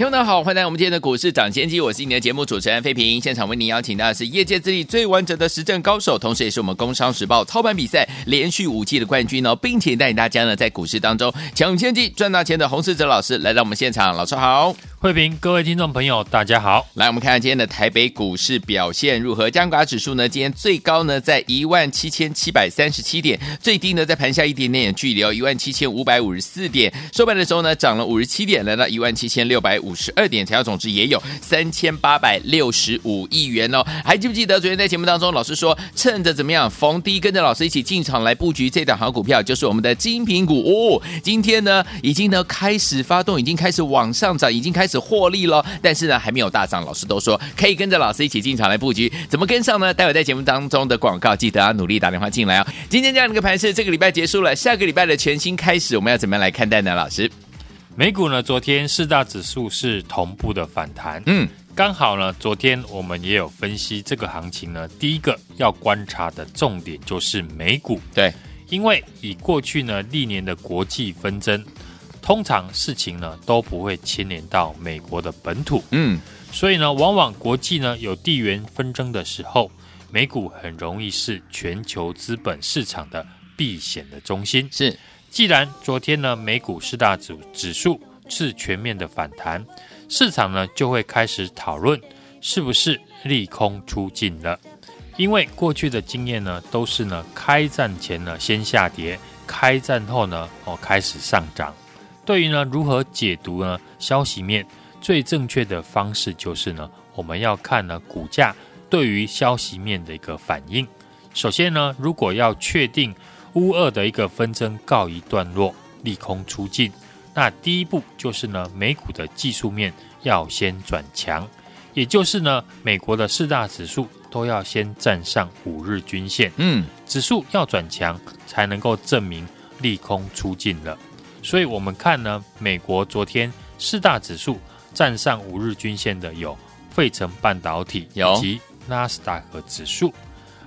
听众好，欢迎来到我们今天的股市涨先机，我是你的节目主持人费平。现场为您邀请到的是业界资历最完整的实战高手，同时也是我们工商时报操盘比赛连续五季的冠军哦，并且带领大家呢在股市当中抢先机赚大钱的洪世哲老师来到我们现场，老师好。慧平，各位听众朋友，大家好。来，我们看看今天的台北股市表现如何？加权指数呢？今天最高呢在一万七千七百三十七点，最低呢在盘下一点点距离哦，一万七千五百五十四点。收盘的时候呢，涨了五十七点，来到一万七千六百五十二点，成交总值也有三千八百六十五亿元哦。还记不记得昨天在节目当中，老师说趁着怎么样逢低跟着老师一起进场来布局这档好股票，就是我们的精品股哦。今天呢，已经呢开始发动，已经开始往上涨，已经开始。获利喽，但是呢还没有大涨。老师都说可以跟着老师一起进场来布局，怎么跟上呢？待会在节目当中的广告，记得要努力打电话进来哦。今天这样的一个盘势，这个礼拜结束了，下个礼拜的全新开始，我们要怎么样来看待呢？老师，美股呢？昨天四大指数是同步的反弹，嗯，刚好呢，昨天我们也有分析这个行情呢。第一个要观察的重点就是美股，对，因为以过去呢历年的国际纷争。通常事情呢都不会牵连到美国的本土，嗯，所以呢，往往国际呢有地缘纷争的时候，美股很容易是全球资本市场的避险的中心。是，既然昨天呢美股四大指指数是全面的反弹，市场呢就会开始讨论是不是利空出尽了，因为过去的经验呢都是呢开战前呢先下跌，开战后呢哦开始上涨。对于呢，如何解读呢？消息面最正确的方式就是呢，我们要看呢股价对于消息面的一个反应。首先呢，如果要确定乌俄的一个纷争告一段落，利空出尽，那第一步就是呢，美股的技术面要先转强，也就是呢，美国的四大指数都要先站上五日均线。嗯，指数要转强，才能够证明利空出尽了。所以，我们看呢，美国昨天四大指数站上五日均线的有费城半导体以及纳斯达克指数，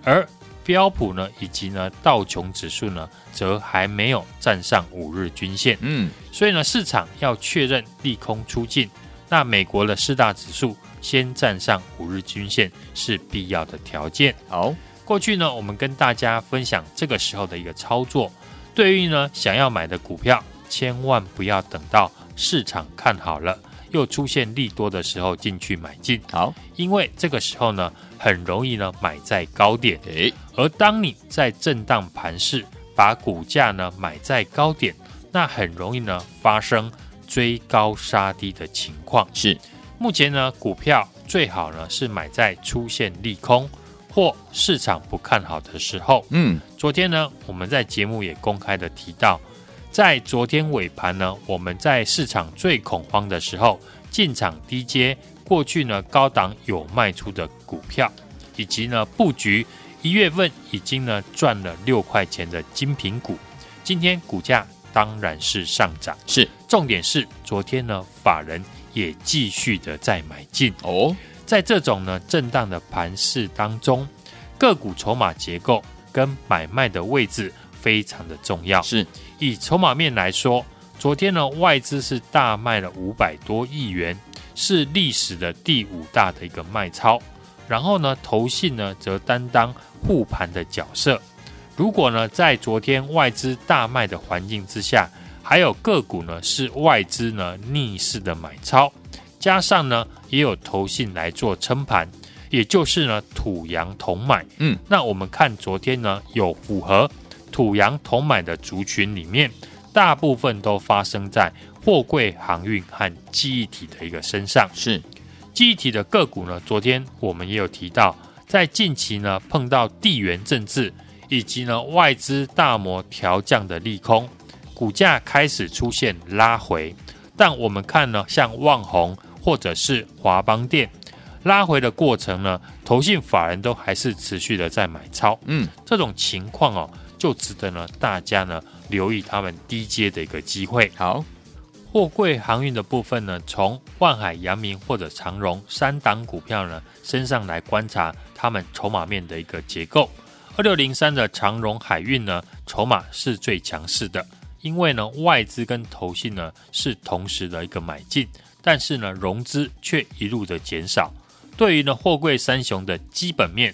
而标普呢以及呢道琼指数呢，则还没有站上五日均线。嗯，所以呢，市场要确认利空出尽，那美国的四大指数先站上五日均线是必要的条件。好，过去呢，我们跟大家分享这个时候的一个操作，对于呢想要买的股票。千万不要等到市场看好了，又出现利多的时候进去买进。好，因为这个时候呢，很容易呢买在高点。诶，而当你在震荡盘市把股价呢买在高点，那很容易呢发生追高杀低的情况。是，目前呢股票最好呢是买在出现利空或市场不看好的时候。嗯，昨天呢我们在节目也公开的提到。在昨天尾盘呢，我们在市场最恐慌的时候进场低接过去呢高档有卖出的股票，以及呢布局一月份已经呢赚了六块钱的精品股，今天股价当然是上涨。是，重点是昨天呢法人也继续的在买进哦，在这种呢震荡的盘势当中，个股筹码结构跟买卖的位置非常的重要。是。以筹码面来说，昨天呢外资是大卖了五百多亿元，是历史的第五大的一个卖超。然后呢，投信呢则担当护盘的角色。如果呢在昨天外资大卖的环境之下，还有个股呢是外资呢逆势的买超，加上呢也有投信来做撑盘，也就是呢土洋同买。嗯，那我们看昨天呢有符合。土洋同买的族群里面，大部分都发生在货柜航运和记忆体的一个身上。是记忆体的个股呢，昨天我们也有提到，在近期呢碰到地缘政治以及呢外资大摩调降的利空，股价开始出现拉回。但我们看呢，像旺宏或者是华邦电，拉回的过程呢，投信法人都还是持续的在买超，嗯，这种情况哦，就值得呢大家呢留意他们低阶的一个机会。好，货柜航运的部分呢，从万海、阳明或者长荣三档股票呢身上来观察他们筹码面的一个结构。二六零三的长荣海运呢，筹码是最强势的，因为呢外资跟投信呢是同时的一个买进，但是呢融资却一路的减少。对于呢货柜三雄的基本面，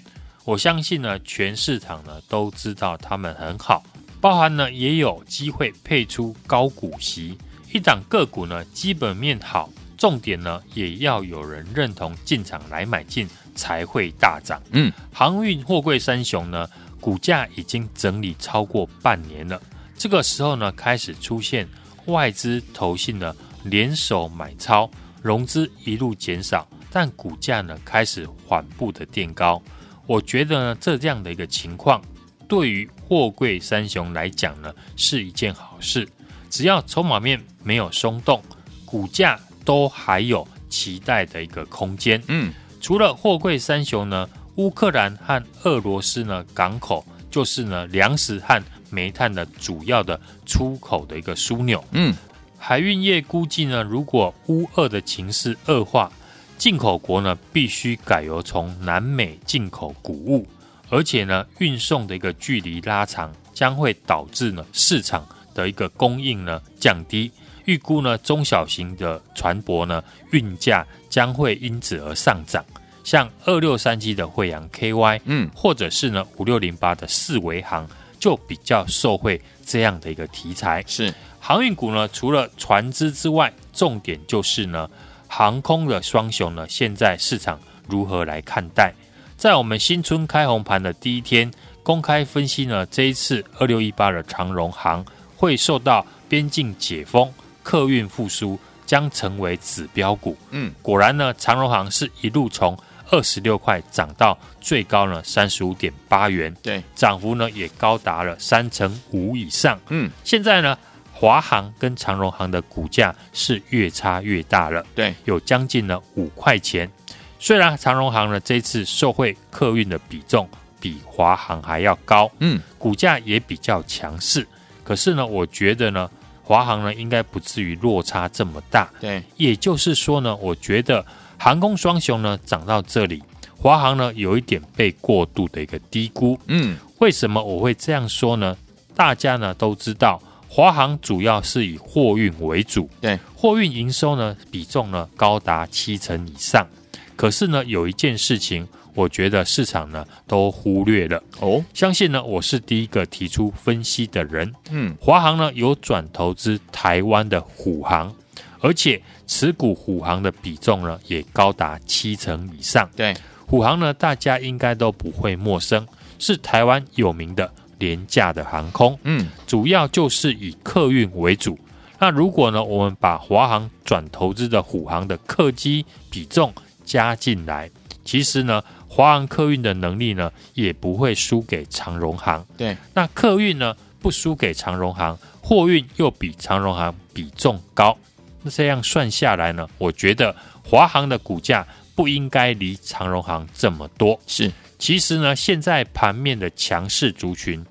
我相信呢全市场呢都知道他们很好，包含呢也有机会配出高股息，一档个股呢基本面好，重点呢也要有人认同进场来买进才会大涨。嗯，航运货柜三雄呢股价已经整理超过半年了，这个时候呢开始出现外资投信呢联手买超，融资一路减少。但股价呢开始缓步的垫高，我觉得呢这样的一个情况，对于货柜三雄来讲呢是一件好事。只要筹码面没有松动，股价都还有期待的一个空间。嗯，除了货柜三雄呢，乌克兰和俄罗斯呢港口就是呢粮食和煤炭的主要的出口的一个枢纽。嗯，海运业估计呢，如果乌俄的情势恶化。进口国呢，必须改由从南美进口谷物，而且呢，运送的一个距离拉长，将会导致呢市场的一个供应呢降低。预估呢，中小型的船舶呢运价将会因此而上涨。像二六三七的慧洋 KY，嗯，或者是呢五六零八的四维航，就比较受惠这样的一个题材。是航运股呢，除了船只之外，重点就是呢。航空的双雄呢，现在市场如何来看待？在我们新春开红盘的第一天，公开分析呢，这一次二六一八的长荣航会受到边境解封、客运复苏，将成为指标股。嗯，果然呢，长荣航是一路从二十六块涨到最高呢三十五点八元，对，涨幅呢也高达了三成五以上。嗯，现在呢。华航跟长荣航的股价是越差越大了，对，有将近呢五块钱。虽然长荣航呢这次受惠客运的比重比华航还要高，嗯，股价也比较强势。可是呢，我觉得呢，华航呢应该不至于落差这么大。对，也就是说呢，我觉得航空双雄呢涨到这里，华航呢有一点被过度的一个低估。嗯，为什么我会这样说呢？大家呢都知道。华航主要是以货运为主，对，货运营收呢比重呢高达七成以上。可是呢，有一件事情，我觉得市场呢都忽略了哦。相信呢，我是第一个提出分析的人。嗯，华航呢有转投资台湾的虎航，而且持股虎航的比重呢也高达七成以上。对，虎航呢大家应该都不会陌生，是台湾有名的。廉价的航空，嗯，主要就是以客运为主。那如果呢，我们把华航转投资的虎航的客机比重加进来，其实呢，华航客运的能力呢，也不会输给长荣航。对，那客运呢，不输给长荣航，货运又比长荣航比重高。那这样算下来呢，我觉得华航的股价不应该离长荣航这么多。是。其实呢，现在盘面的强势族群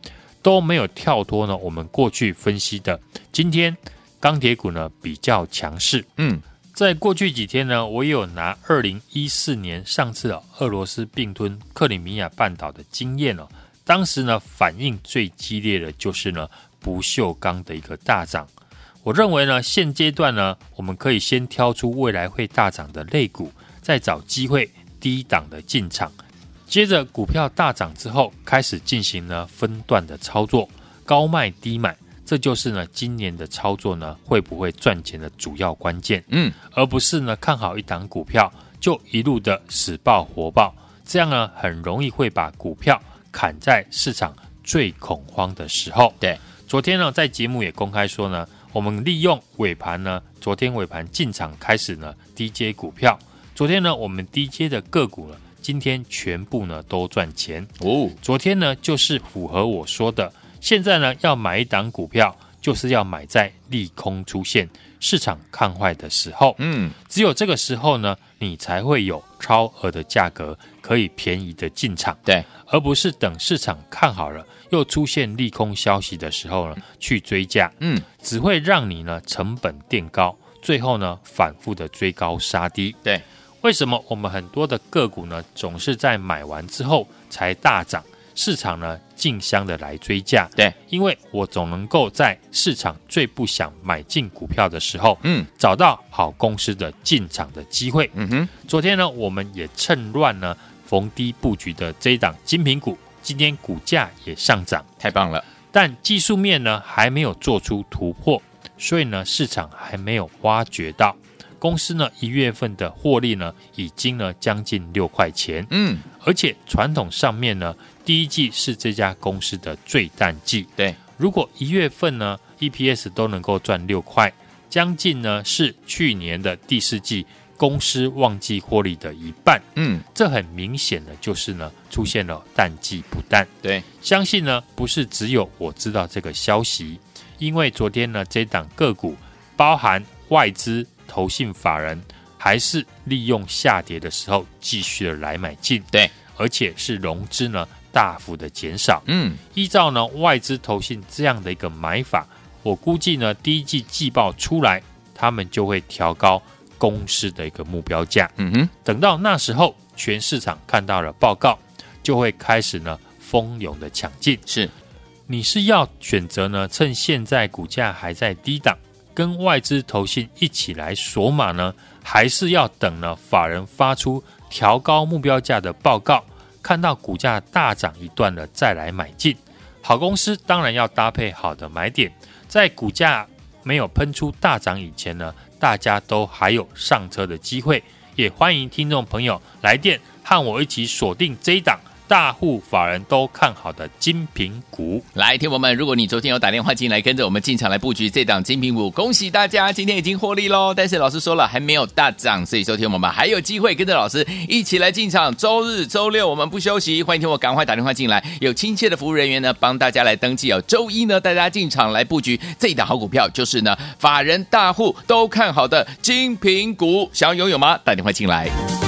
都没有跳脱呢。我们过去分析的，今天钢铁股呢比较强势。嗯，在过去几天呢，我也有拿二零一四年上次啊，俄罗斯并吞克里米亚半岛的经验哦。当时呢，反应最激烈的就是呢不锈钢的一个大涨。我认为呢，现阶段呢，我们可以先挑出未来会大涨的类股，再找机会低档的进场。接着股票大涨之后，开始进行呢分段的操作，高卖低买，这就是呢今年的操作呢会不会赚钱的主要关键。嗯，而不是呢看好一档股票就一路的死抱活抱，这样呢很容易会把股票砍在市场最恐慌的时候。对，昨天呢在节目也公开说呢，我们利用尾盘呢，昨天尾盘进场开始呢低接股票，昨天呢我们低接的个股呢。今天全部呢都赚钱哦。昨天呢就是符合我说的，现在呢要买一档股票，就是要买在利空出现、市场看坏的时候。嗯，只有这个时候呢，你才会有超额的价格可以便宜的进场。对，而不是等市场看好了又出现利空消息的时候呢去追价。嗯，只会让你呢成本垫高，最后呢反复的追高杀低。对，为什么我们很多的个股呢总是在买完之后才大涨？市场呢，竞相的来追价，对，因为我总能够在市场最不想买进股票的时候，嗯，找到好公司的进场的机会。嗯哼，昨天呢，我们也趁乱呢逢低布局的这一档精品股，今天股价也上涨，太棒了。但技术面呢还没有做出突破，所以呢市场还没有挖掘到。公司呢，一月份的获利呢，已经呢将近六块钱。嗯，而且传统上面呢，第一季是这家公司的最淡季。对，如果一月份呢，EPS 都能够赚六块，将近呢是去年的第四季公司旺季获利的一半。嗯，这很明显的就是呢出现了淡季不淡。对，相信呢不是只有我知道这个消息，因为昨天呢这档个股包含外资。投信法人还是利用下跌的时候继续的来买进，对，而且是融资呢大幅的减少。嗯，依照呢外资投信这样的一个买法，我估计呢第一季季报出来，他们就会调高公司的一个目标价。嗯哼，等到那时候，全市场看到了报告，就会开始呢蜂拥的抢进。是，你是要选择呢趁现在股价还在低档，跟外资投信一起来锁码呢，还是要等呢？法人发出调高目标价的报告，看到股价大涨一段了再来买进。好公司当然要搭配好的买点，在股价没有喷出大涨以前呢，大家都还有上车的机会。也欢迎听众朋友来电和我一起锁定这一档。大户法人都看好的精品股，来，听友们，如果你昨天有打电话进来，跟着我们进场来布局这档精品股，恭喜大家，今天已经获利喽。但是老师说了，还没有大涨，所以昨天我们还有机会跟着老师一起来进场。周日、周六我们不休息，欢迎听我赶快打电话进来，有亲切的服务人员呢帮大家来登记哦。周一呢带大家进场来布局这档好股票，就是呢法人大户都看好的精品股，想要拥有吗？打电话进来。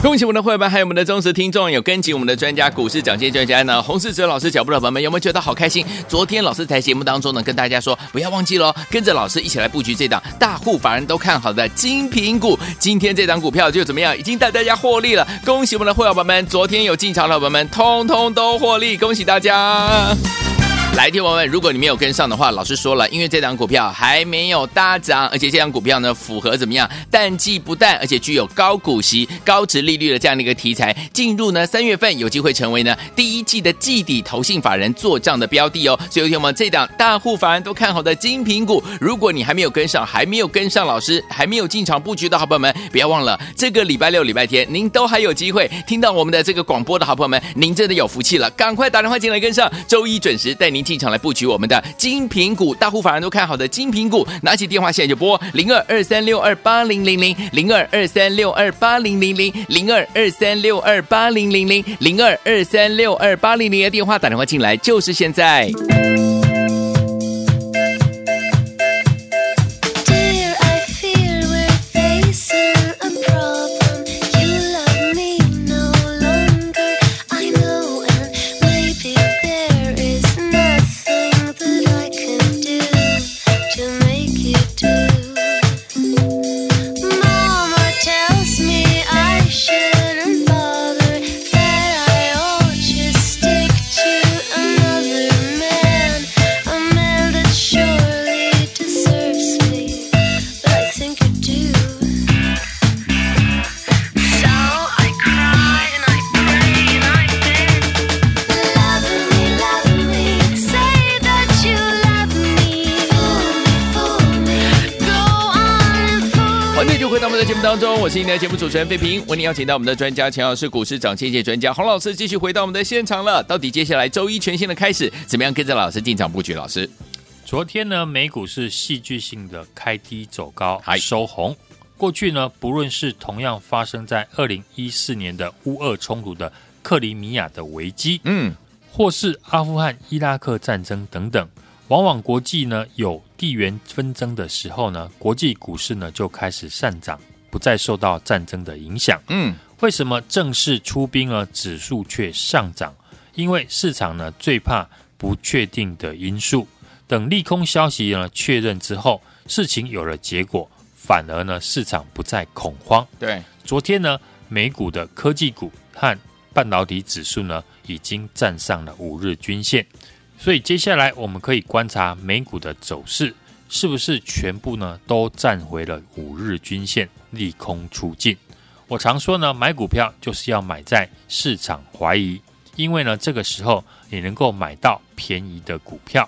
恭喜我们的会员，还有我们的忠实听众，有跟紧我们的专家股市讲解专家呢，洪世哲老师脚步的朋友们，有没有觉得好开心？昨天老师在节目当中呢，跟大家说不要忘记喽，跟着老师一起来布局这档大户法人都看好的精品股。今天这档股票就怎么样？已经带大家获利了。恭喜我们的会员朋友们，昨天有进场的朋友们，通通都获利，恭喜大家！来，听友们，如果你没有跟上的话，老师说了，因为这档股票还没有大涨，而且这档股票呢符合怎么样？淡季不淡，而且具有高股息、高殖利率的这样的一个题材，进入呢三月份有机会成为呢第一季的季底投信法人做账的标的哦。所以，听友们，这档大户法人都看好的精品股，如果你还没有跟上，还没有跟上老师，还没有进场布局的好朋友们，不要忘了，这个礼拜六、礼拜天您都还有机会听到我们的这个广播的好朋友们，您真的有福气了，赶快打电话进来跟上，周一准时带您。进场来布局我们的精品股，大户法人都看好的精品股，拿起电话现在就拨零二二三六二八零零零零二二三六二八零零零零二二三六二八零零零零二二三六二八零零的电话打电话进来就是现在。当中，我是今天的节目主持人费平，为您邀请到我们的专家，钱老师，股市涨跌专家洪老师，继续回到我们的现场了。到底接下来周一全新的开始，怎么样跟着老师进场布局？老师，昨天呢，美股是戏剧性的开低走高，还收红。过去呢，不论是同样发生在二零一四年的乌俄冲突的克里米亚的危机，嗯，或是阿富汗、伊拉克战争等等，往往国际呢有地缘纷争的时候呢，国际股市呢就开始上涨，不再受到战争的影响。嗯，为什么正式出兵呢？指数却上涨？因为市场呢最怕不确定的因素，等利空消息呢确认之后，事情有了结果，反而呢市场不再恐慌。对，昨天呢美股的科技股和半导体指数呢已经站上了五日均线，所以接下来我们可以观察美股的走势，是不是全部呢都站回了五日均线，利空出尽。我常说呢，买股票就是要买在市场怀疑。因为呢，这个时候你能够买到便宜的股票，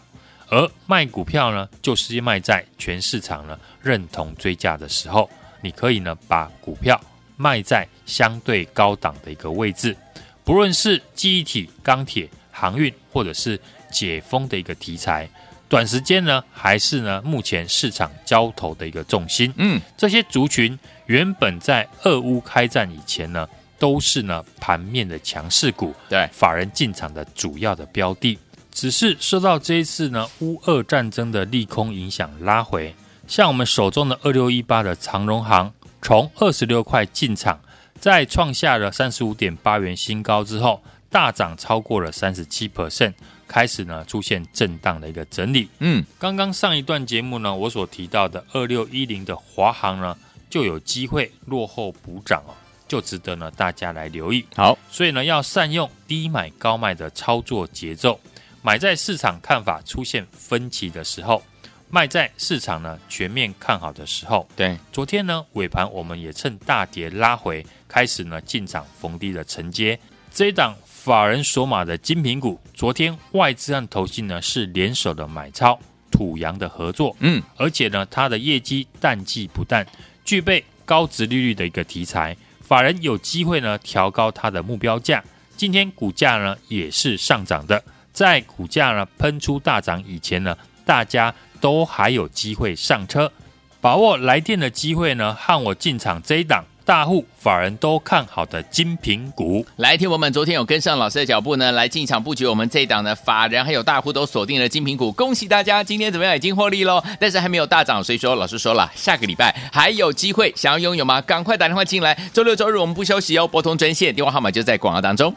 而卖股票呢，就是卖在全市场呢认同追价的时候，你可以呢把股票卖在相对高档的一个位置，不论是记忆体、钢铁、航运，或者是解封的一个题材，短时间呢还是呢目前市场交投的一个重心。嗯，这些族群原本在俄乌开战以前呢。都是呢盘面的强势股，对法人进场的主要的标的，只是受到这一次呢乌俄战争的利空影响拉回。像我们手中的二六一八的长荣行，从二十六块进场，在创下了三十五点八元新高之后，大涨超过了三十七 percent，开始呢出现震荡的一个整理。嗯，刚刚上一段节目呢，我所提到的二六一零的华航呢，就有机会落后补涨哦。就值得呢大家来留意。好，所以呢要善用低买高卖的操作节奏，买在市场看法出现分歧的时候，卖在市场呢全面看好的时候。对，昨天呢尾盘我们也趁大跌拉回，开始呢进场逢低的承接这一档法人锁码的精品股。昨天外资和投信呢是联手的买超土洋的合作，嗯，而且呢它的业绩淡季不淡，具备高值利率的一个题材。法人有机会呢调高它的目标价，今天股价呢也是上涨的。在股价呢喷出大涨以前呢，大家都还有机会上车，把握来电的机会呢，和我进场这一档。大户法人都看好的精品股，来，听我们昨天有跟上老师的脚步呢，来进场布局我们这一档的法人还有大户都锁定了精品股，恭喜大家，今天怎么样已经获利喽？但是还没有大涨，所以说老师说了，下个礼拜还有机会，想要拥有吗？赶快打电话进来，周六周日我们不休息哦，拨通专线电话号码就在广告当中。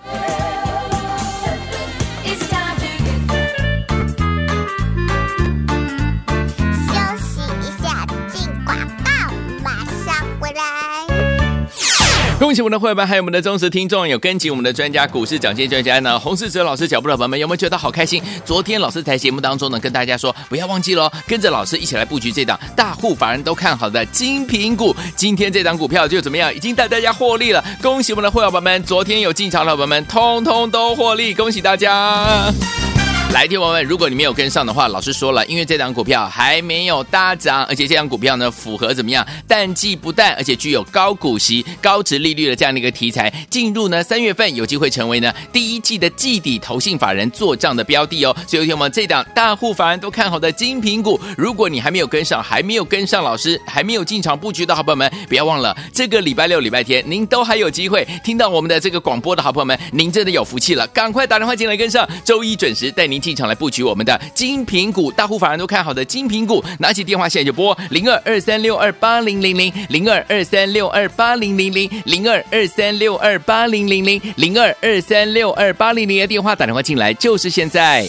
恭喜我们的会员，还有我们的忠实听众，有跟紧我们的专家股市涨跌专家呢，洪世哲老师脚步的朋友们，有没有觉得好开心？昨天老师在节目当中呢，跟大家说，不要忘记喽，跟着老师一起来布局这档大户法人都看好的精品股。今天这档股票就怎么样，已经带大家获利了。恭喜我们的会员朋友们，昨天有进场的朋友们，通通都获利，恭喜大家！来，听我们，如果你没有跟上的话，老师说了，因为这档股票还没有大涨，而且这档股票呢符合怎么样？淡季不淡，而且具有高股息、高殖利率的这样的一个题材，进入呢三月份有机会成为呢第一季的季底投信法人做账的标的哦。所以，听我们这档大户法人都看好的精品股，如果你还没有跟上，还没有跟上老师，还没有进场布局的好朋友们，不要忘了这个礼拜六、礼拜天，您都还有机会听到我们的这个广播的好朋友们，您真的有福气了，赶快打电话进来跟上，周一准时带您。进场来布局我们的精品股，大户法人都看好的精品股，拿起电话现在就拨零二二三六二八零零零零二二三六二八零零零零二二三六二八零零零零二二三六二八零零的电话打电话进来就是现在。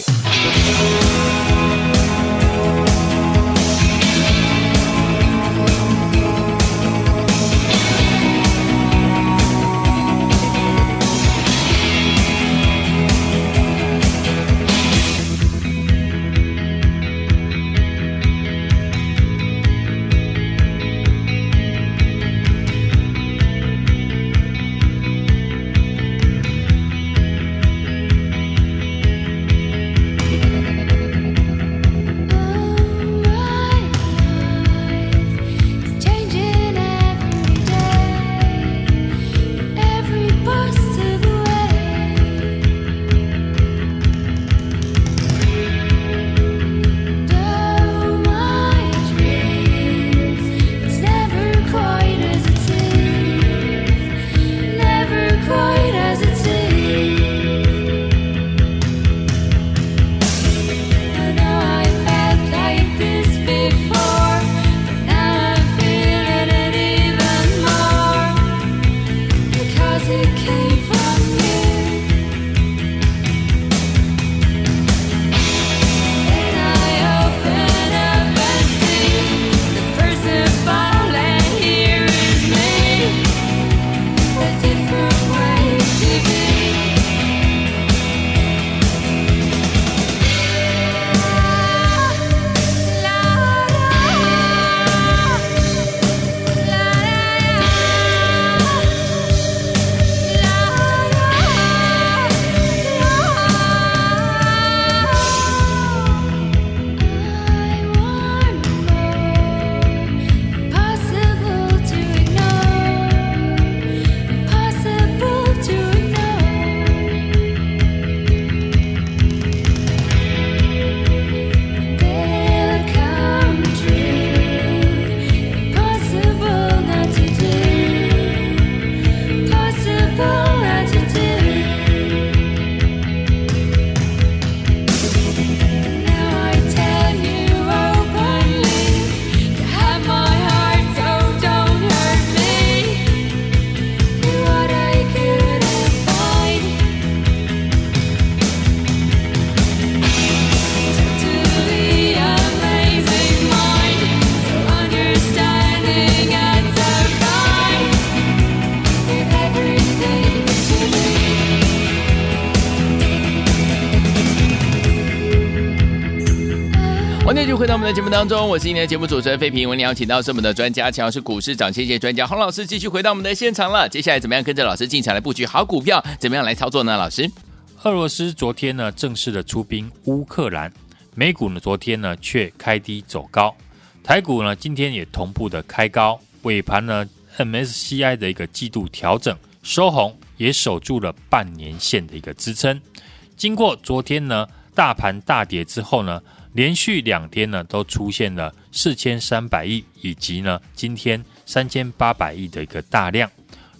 节目当中，我是今天的节目主持人费平。我们邀请到是我们的专家，强是股市涨跌线专家洪老师，继续回到我们的现场了。接下来怎么样跟着老师进场来布局好股票？怎么样来操作呢？老师，俄罗斯昨天呢正式的出兵乌克兰，美股呢昨天呢却开低走高，台股呢今天也同步的开高，尾盘呢 MSCI 的一个季度调整收红，也守住了半年线的一个支撑。经过昨天呢大盘大跌之后呢。连续两天呢，都出现了四千三百亿以及呢今天三千八百亿的一个大量。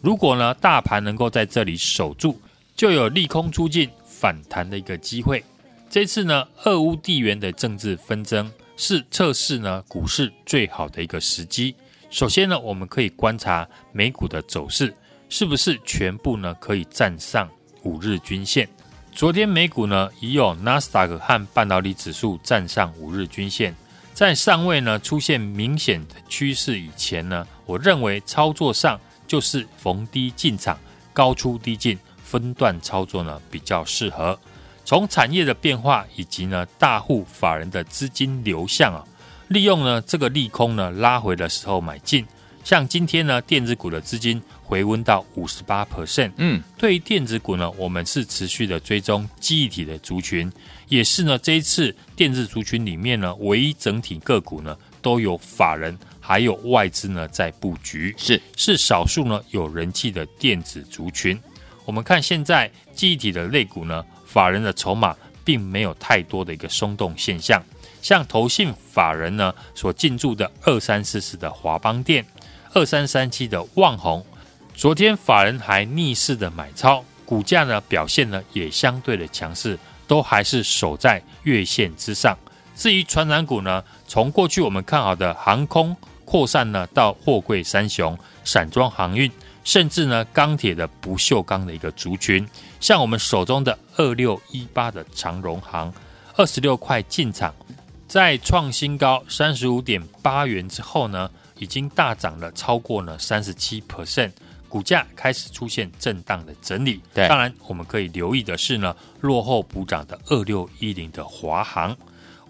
如果呢大盘能够在这里守住，就有利空出尽反弹的一个机会。这次呢，俄乌地缘的政治纷争是测试呢股市最好的一个时机。首先呢，我们可以观察美股的走势，是不是全部呢可以站上五日均线。昨天美股呢，已有纳斯达克和半导体指数站上五日均线，在尚未呢出现明显的趋势以前呢，我认为操作上就是逢低进场，高出低进，分段操作呢比较适合。从产业的变化以及呢大户法人的资金流向啊，利用呢这个利空呢拉回的时候买进。像今天呢，电子股的资金回温到五十八 percent。嗯，对于电子股呢，我们是持续的追踪记忆体的族群，也是呢这一次电子族群里面呢，唯一整体个股呢都有法人还有外资呢在布局，是是少数呢有人气的电子族群。我们看现在记忆体的类股呢，法人的筹码并没有太多的一个松动现象，像投信法人呢所进驻的二三四四的华邦电。二三三七的旺宏，昨天法人还逆势的买超，股价呢表现呢也相对的强势，都还是守在月线之上。至于传染股呢，从过去我们看好的航空扩散呢，到货柜三雄、散装航运，甚至呢钢铁的不锈钢的一个族群，像我们手中的二六一八的长荣航，二十六块进场，在创新高三十五点八元之后呢，已经大涨了超过了三十七 percent，股价开始出现震荡的整理。对，当然我们可以留意的是呢，落后补涨的二六一零的华航。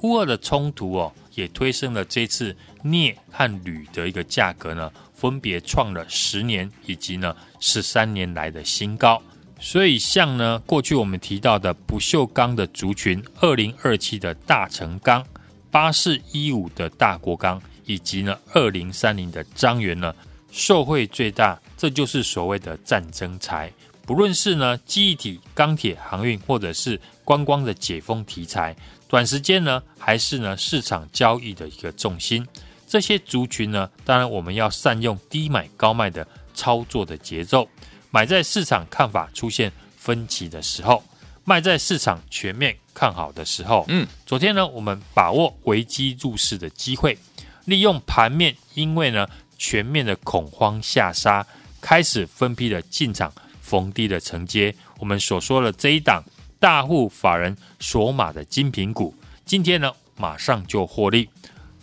乌二的冲突哦，也推升了这次镍和铝的一个价格呢，分别创了十年以及呢十三年来的新高。所以像呢过去我们提到的不锈钢的族群，二零二七的大成钢，八四一五的大国钢。以及呢，二零三零的张元呢，受惠最大，这就是所谓的战争财。不论是呢，记忆体、钢铁、航运，或者是观光的解封题材，短时间呢，还是呢市场交易的一个重心。这些族群呢，当然我们要善用低买高卖的操作的节奏，买在市场看法出现分歧的时候，卖在市场全面看好的时候。嗯，昨天呢，我们把握危机入市的机会。利用盘面，因为呢全面的恐慌下杀，开始分批的进场逢低的承接。我们所说的这一档大户法人锁码的精品股，今天呢马上就获利。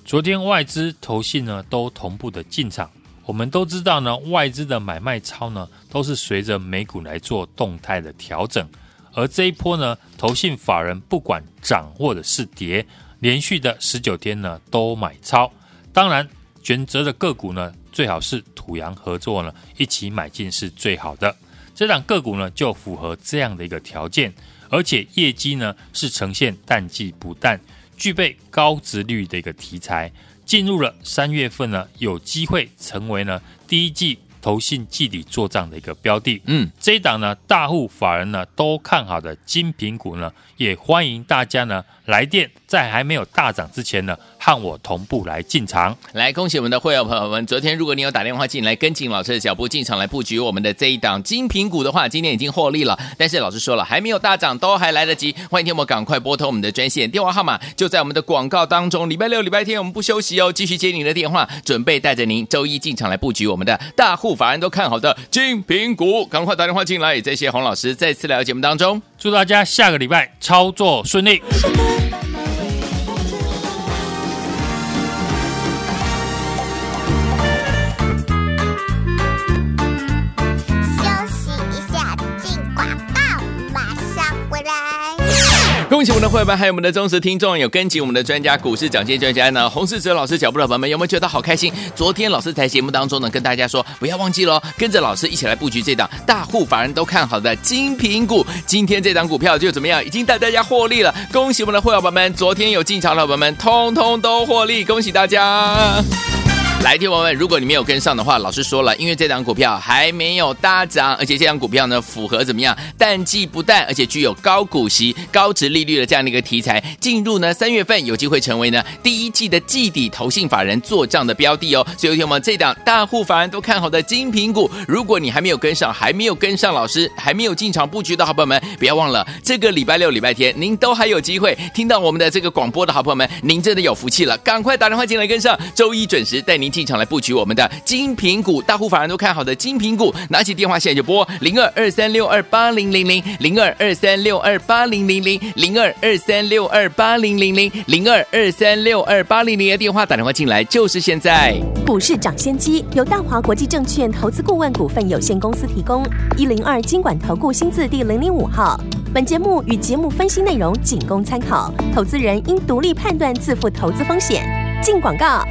昨天外资投信呢都同步的进场。我们都知道呢，外资的买卖超呢都是随着美股来做动态的调整，而这一波呢，投信法人不管涨或者是跌，连续的十九天呢都买超。当然，选择的个股呢，最好是土洋合作呢一起买进是最好的。这档个股呢就符合这样的一个条件，而且业绩呢是呈现淡季不淡，具备高值率的一个题材。进入了三月份呢，有机会成为呢第一季投信季底做账的一个标的。嗯，这一档呢大户法人呢都看好的精品股呢，也欢迎大家呢来电，在还没有大涨之前呢。和我同步来进场，来恭喜我们的会员朋友们！昨天如果你有打电话进来跟紧老师的脚步进场来布局我们的这一档精品股的话，今天已经获利了。但是老师说了，还没有大涨，都还来得及。欢迎听我们赶快拨通我们的专线电话号码，就在我们的广告当中。礼拜六、礼拜天我们不休息哦，继续接您的电话，准备带着您周一进场来布局我们的大户法人都看好的精品股。赶快打电话进来！谢谢洪老师再次来到节目当中，祝大家下个礼拜操作顺利。恭喜我们的会员，还有我们的忠实听众，有跟紧我们的专家股市讲解专家呢，洪世哲老师脚步的朋友们，有没有觉得好开心？昨天老师在节目当中呢，跟大家说，不要忘记喽，跟着老师一起来布局这档大户法人都看好的精品股。今天这档股票就怎么样？已经带大家获利了。恭喜我们的会员朋友们，昨天有进场的朋友们，通通都获利，恭喜大家！来，听友们，如果你没有跟上的话，老师说了，因为这档股票还没有大涨，而且这档股票呢符合怎么样？淡季不淡，而且具有高股息、高殖利率的这样的一个题材，进入呢三月份有机会成为呢第一季的季底投信法人做账的标的哦。所以，听友们，这档大户法人都看好的精品股，如果你还没有跟上，还没有跟上老师，还没有进场布局的好朋友们，不要忘了这个礼拜六、礼拜天，您都还有机会听到我们的这个广播的好朋友们，您真的有福气了，赶快打电话进来跟上，周一准时带您。进场来布局我们的精品股，大户法人都看好的精品股，拿起电话现在就拨零二二三六二八零零零零二二三六二八零零零零二二三六二八零零零零二二三六二八零零的电话打电话进来就是现在。股市涨先机由大华国际证券投资顾问股份有限公司提供，一零二经管投顾新字第零零五号。本节目与节目分析内容仅供参考，投资人应独立判断，自负投资风险。进广告。